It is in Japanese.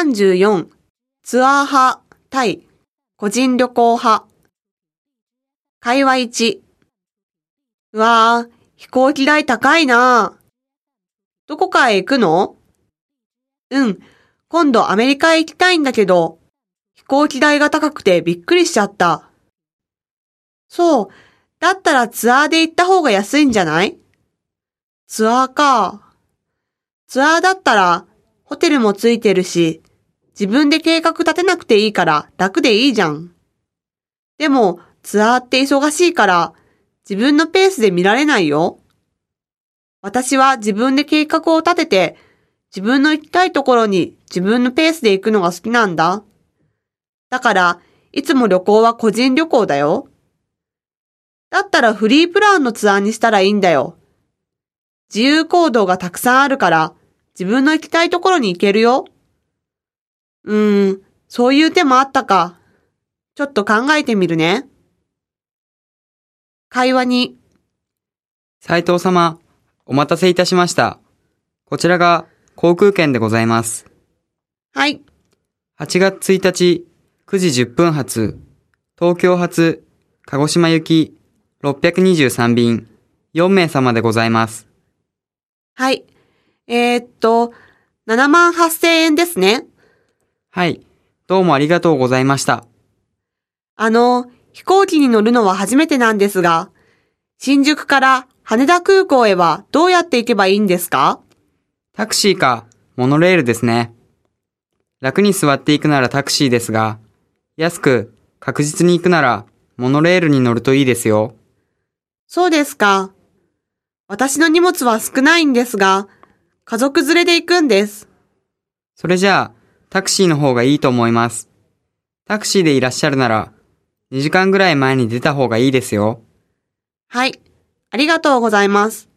34、ツアー派対個人旅行派。会話1。うわぁ、飛行機代高いなぁ。どこかへ行くの？うん、今度アメリカへ行きたいんだけど、飛行機代が高くてびっくりしちゃった。そう、だったらツアーで行った方が安いんじゃない？ツアーか。ツアーだったら、ホテルもついてるし、自分で計画立てなくていいから楽でいいじゃん。でも、ツアーって忙しいから、自分のペースで見られないよ。私は自分で計画を立てて、自分の行きたいところに自分のペースで行くのが好きなんだ。だから、いつも旅行は個人旅行だよ。だったらフリープランのツアーにしたらいいんだよ。自由行動がたくさんあるから、自分の行きたいところに行けるよ。うーん、そういう手もあったか。ちょっと考えてみるね。会話に、斉藤様、お待たせいたしました。こちらが航空券でございます。はい、8月1日9時10分発、東京発、鹿児島行き623便、4名様でございます。はい。えー、っと、7万8000円ですね。はい、どうもありがとうございました。あの、飛行機に乗るのは初めてなんですが、新宿から羽田空港へはどうやって行けばいいんですか？タクシーか、モノレールですね。楽に座っていくならタクシーですが、安く、確実に行くなら、モノレールに乗るといいですよ。そうですか。私の荷物は少ないんですが、家族連れで行くんです。それじゃあ、タクシーの方がいいと思います。タクシーでいらっしゃるなら、2時間ぐらい前に出た方がいいですよ。はい。ありがとうございます。